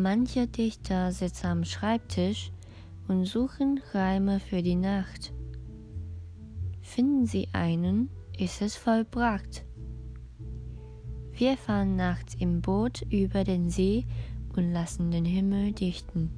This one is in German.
Manche Dichter sitzen am Schreibtisch und suchen Reime für die Nacht. Finden sie einen, ist es vollbracht. Wir fahren nachts im Boot über den See und lassen den Himmel dichten.